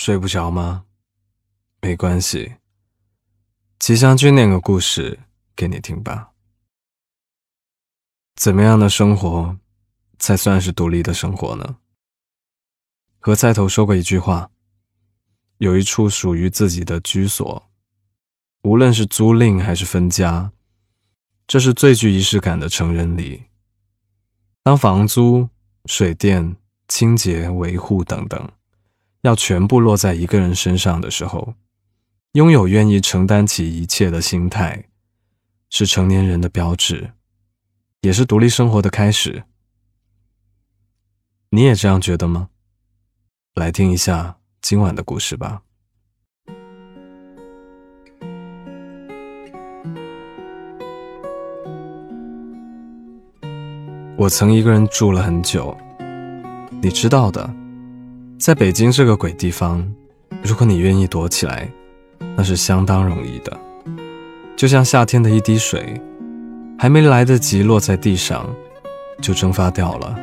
睡不着吗？没关系，吉祥君念个故事给你听吧。怎么样的生活才算是独立的生活呢？何菜头说过一句话：“有一处属于自己的居所，无论是租赁还是分家，这是最具仪式感的成人礼。当房租、水电、清洁、维护等等。”要全部落在一个人身上的时候，拥有愿意承担起一切的心态，是成年人的标志，也是独立生活的开始。你也这样觉得吗？来听一下今晚的故事吧。我曾一个人住了很久，你知道的。在北京这个鬼地方，如果你愿意躲起来，那是相当容易的。就像夏天的一滴水，还没来得及落在地上，就蒸发掉了。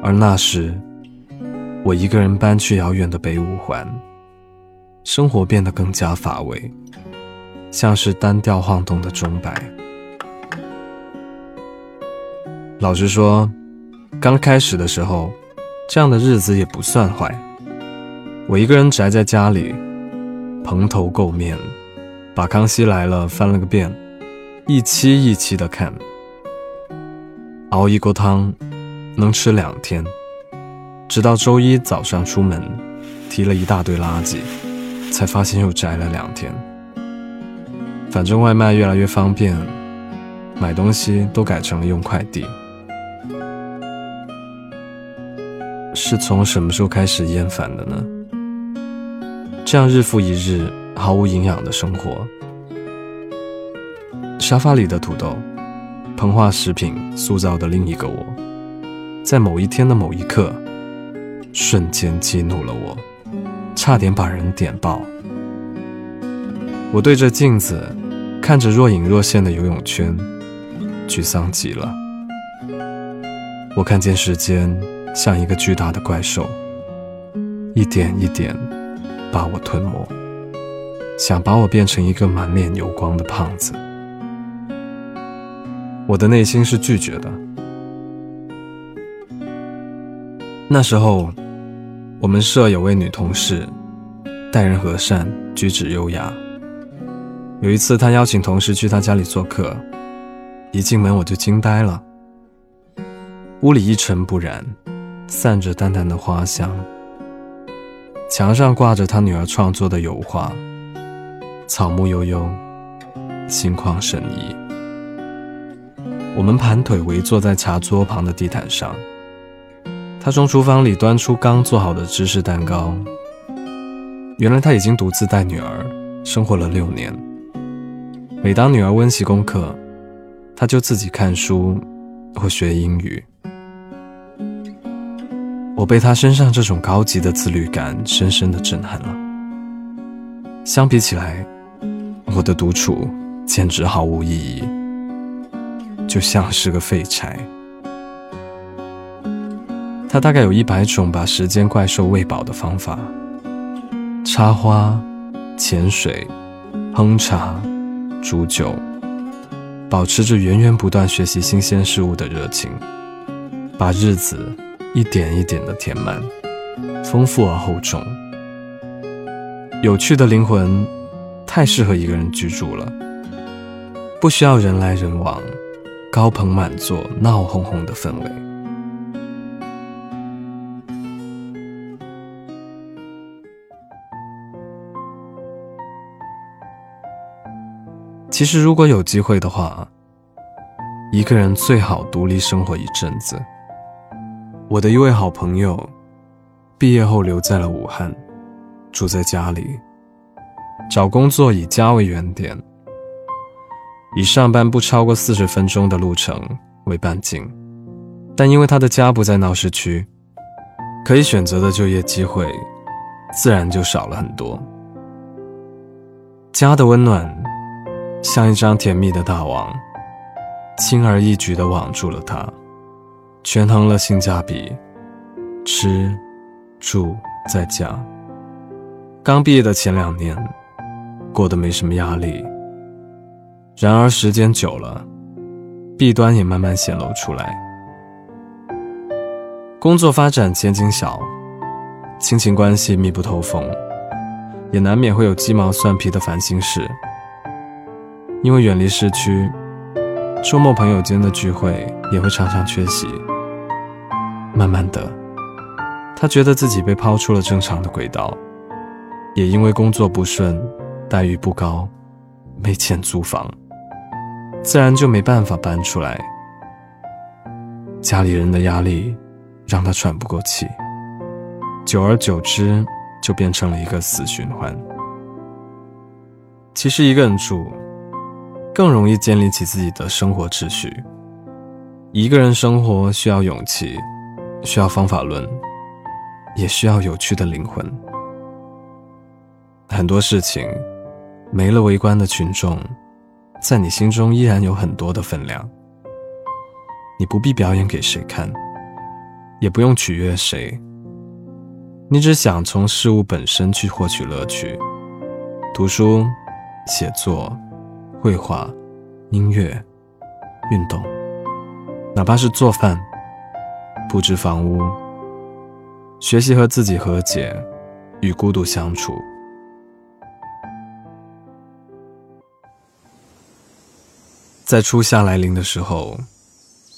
而那时，我一个人搬去遥远的北五环，生活变得更加乏味，像是单调晃动的钟摆。老实说，刚开始的时候。这样的日子也不算坏。我一个人宅在家里，蓬头垢面，把《康熙来了》翻了个遍，一期一期的看。熬一锅汤，能吃两天，直到周一早上出门，提了一大堆垃圾，才发现又宅了两天。反正外卖越来越方便，买东西都改成了用快递。是从什么时候开始厌烦的呢？这样日复一日毫无营养的生活，沙发里的土豆，膨化食品塑造的另一个我，在某一天的某一刻，瞬间激怒了我，差点把人点爆。我对着镜子，看着若隐若现的游泳圈，沮丧极了。我看见时间。像一个巨大的怪兽，一点一点把我吞没，想把我变成一个满脸油光的胖子。我的内心是拒绝的。那时候，我们社有位女同事，待人和善，举止优雅。有一次，她邀请同事去她家里做客，一进门我就惊呆了，屋里一尘不染。散着淡淡的花香，墙上挂着他女儿创作的油画，草木悠悠，心旷神怡。我们盘腿围坐在茶桌旁的地毯上，他从厨房里端出刚做好的芝士蛋糕。原来他已经独自带女儿生活了六年，每当女儿温习功课，他就自己看书或学英语。我被他身上这种高级的自律感深深的震撼了。相比起来，我的独处简直毫无意义，就像是个废柴。他大概有一百种把时间怪兽喂饱的方法：插花、潜水、烹茶、煮酒，保持着源源不断学习新鲜事物的热情，把日子。一点一点的填满，丰富而厚重。有趣的灵魂，太适合一个人居住了。不需要人来人往，高朋满座、闹哄哄的氛围。其实，如果有机会的话，一个人最好独立生活一阵子。我的一位好朋友，毕业后留在了武汉，住在家里，找工作以家为原点，以上班不超过四十分钟的路程为半径，但因为他的家不在闹市区，可以选择的就业机会，自然就少了很多。家的温暖，像一张甜蜜的大网，轻而易举地网住了他。权衡了性价比，吃、住在家，刚毕业的前两年，过得没什么压力。然而时间久了，弊端也慢慢显露出来。工作发展前景小，亲情关系密不透风，也难免会有鸡毛蒜皮的烦心事。因为远离市区，周末朋友间的聚会也会常常缺席。慢慢的，他觉得自己被抛出了正常的轨道。也因为工作不顺，待遇不高，没钱租房，自然就没办法搬出来。家里人的压力让他喘不过气，久而久之就变成了一个死循环。其实一个人住，更容易建立起自己的生活秩序。一个人生活需要勇气，需要方法论，也需要有趣的灵魂。很多事情，没了围观的群众，在你心中依然有很多的分量。你不必表演给谁看，也不用取悦谁。你只想从事物本身去获取乐趣。读书、写作、绘画、音乐、运动，哪怕是做饭、布置房屋，学习和自己和解，与孤独相处。在初夏来临的时候，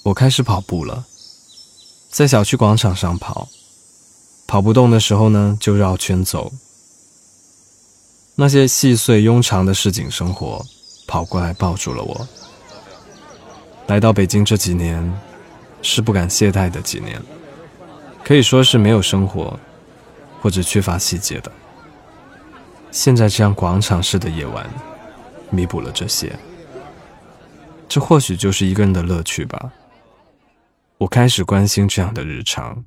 我开始跑步了，在小区广场上跑，跑不动的时候呢，就绕圈走。那些细碎庸长的市井生活，跑过来抱住了我。来到北京这几年，是不敢懈怠的几年，可以说是没有生活，或者缺乏细节的。现在这样广场式的夜晚，弥补了这些。这或许就是一个人的乐趣吧。我开始关心这样的日常。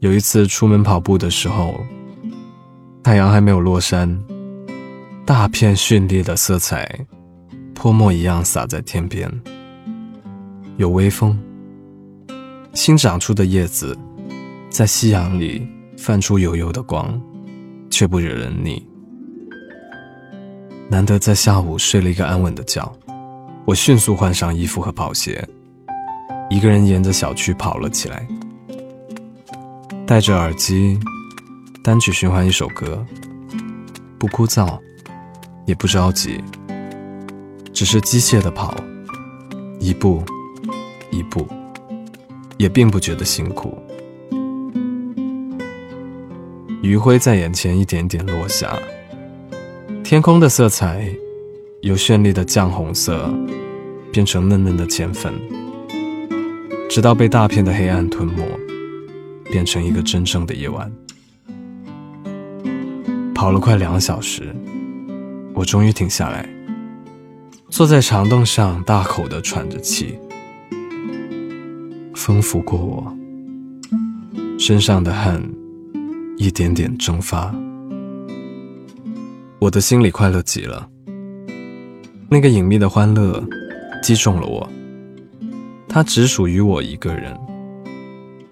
有一次出门跑步的时候，太阳还没有落山，大片绚丽的色彩，泼墨一样洒在天边。有微风，新长出的叶子在夕阳里泛出油油的光。却不惹人腻。难得在下午睡了一个安稳的觉，我迅速换上衣服和跑鞋，一个人沿着小区跑了起来，戴着耳机，单曲循环一首歌，不枯燥，也不着急，只是机械的跑，一步一步，也并不觉得辛苦。余晖在眼前一点点落下，天空的色彩由绚丽的绛红色变成嫩嫩的浅粉，直到被大片的黑暗吞没，变成一个真正的夜晚。跑了快两小时，我终于停下来，坐在长凳上，大口的喘着气。风拂过我身上的汗。一点点蒸发，我的心里快乐极了。那个隐秘的欢乐击中了我，它只属于我一个人，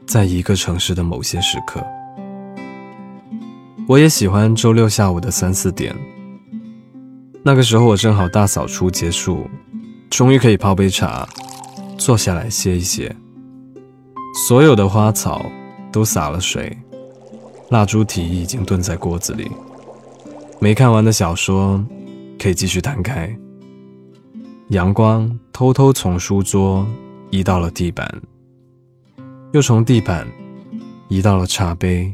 在一个城市的某些时刻。我也喜欢周六下午的三四点，那个时候我正好大扫除结束，终于可以泡杯茶，坐下来歇一歇。所有的花草都洒了水。蜡烛体已经炖在锅子里，没看完的小说可以继续摊开。阳光偷偷从书桌移到了地板，又从地板移到了茶杯，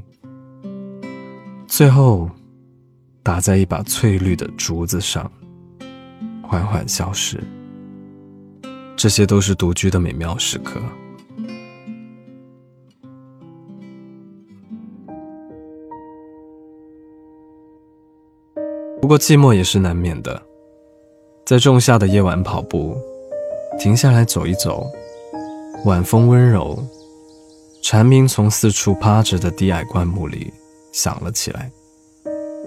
最后打在一把翠绿的竹子上，缓缓消失。这些都是独居的美妙时刻。不过寂寞也是难免的，在仲夏的夜晚跑步，停下来走一走，晚风温柔，蝉鸣从四处趴着的低矮灌木里响了起来，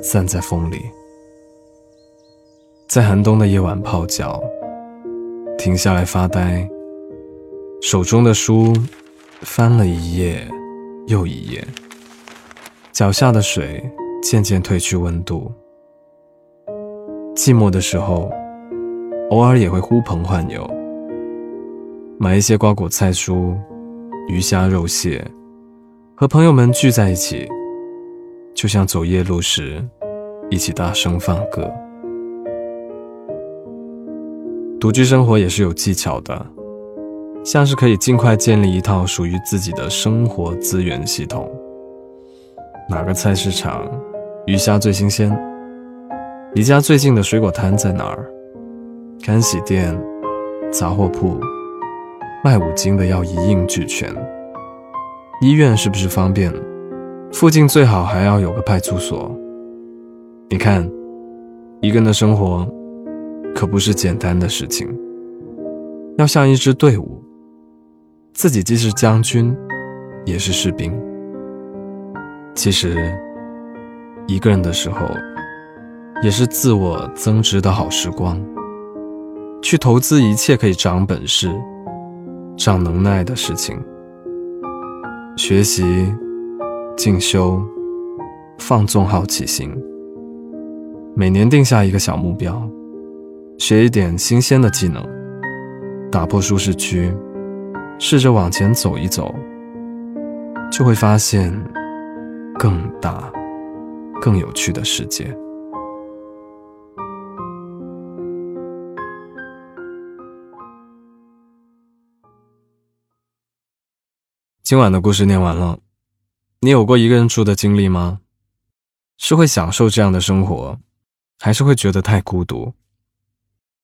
散在风里。在寒冬的夜晚泡脚，停下来发呆，手中的书翻了一页又一页，脚下的水渐渐褪去温度。寂寞的时候，偶尔也会呼朋唤友，买一些瓜果菜蔬、鱼虾肉蟹，和朋友们聚在一起，就像走夜路时一起大声放歌。独居生活也是有技巧的。像是可以尽快建立一套属于自己的生活资源系统。哪个菜市场鱼虾最新鲜？离家最近的水果摊在哪儿？干洗店、杂货铺，卖五金的要一应俱全。医院是不是方便？附近最好还要有个派出所。你看，一个人的生活可不是简单的事情，要像一支队伍。自己既是将军，也是士兵。其实，一个人的时候，也是自我增值的好时光。去投资一切可以长本事、长能耐的事情，学习、进修、放纵好奇心。每年定下一个小目标，学一点新鲜的技能，打破舒适区。试着往前走一走，就会发现更大、更有趣的世界。今晚的故事念完了，你有过一个人住的经历吗？是会享受这样的生活，还是会觉得太孤独？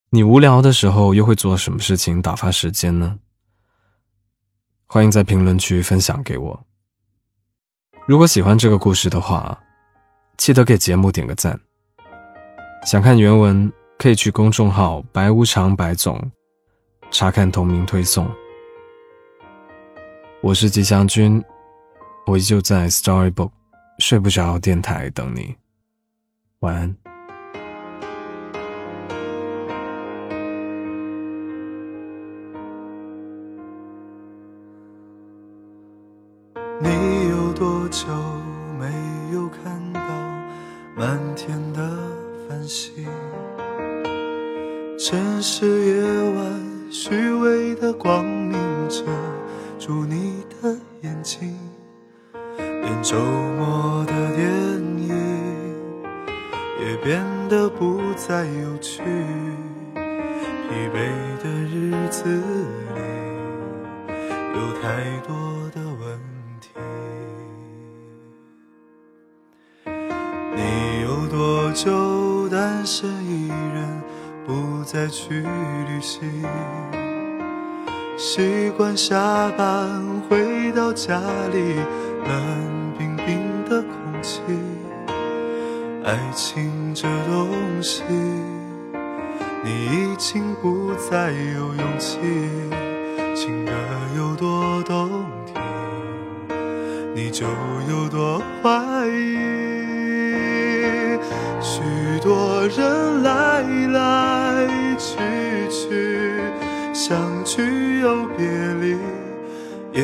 你无聊的时候又会做什么事情打发时间呢？欢迎在评论区分享给我。如果喜欢这个故事的话，记得给节目点个赞。想看原文，可以去公众号“白无常白总”查看同名推送。我是吉祥君，我依旧在 Storybook 睡不着电台等你。晚安。你有多久没有看到满天的繁星？城市夜晚虚伪的光明遮住你的眼睛，连周末的电影也变得不再有趣。疲惫的日子里有太多的问题。你有多久单身一人，不再去旅行？习惯下班回到家里，冷爱情这东西，你已经不再有勇气。情歌有多动听，你就有多怀疑。许多人来来去去，相聚又别离，也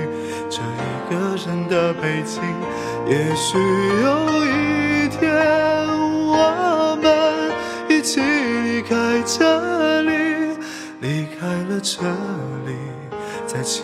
个人的北京。也许有一天，我们一起离开这里，离开了这里，再见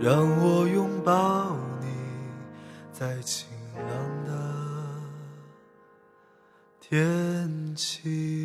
让我拥抱你，在晴朗的天气。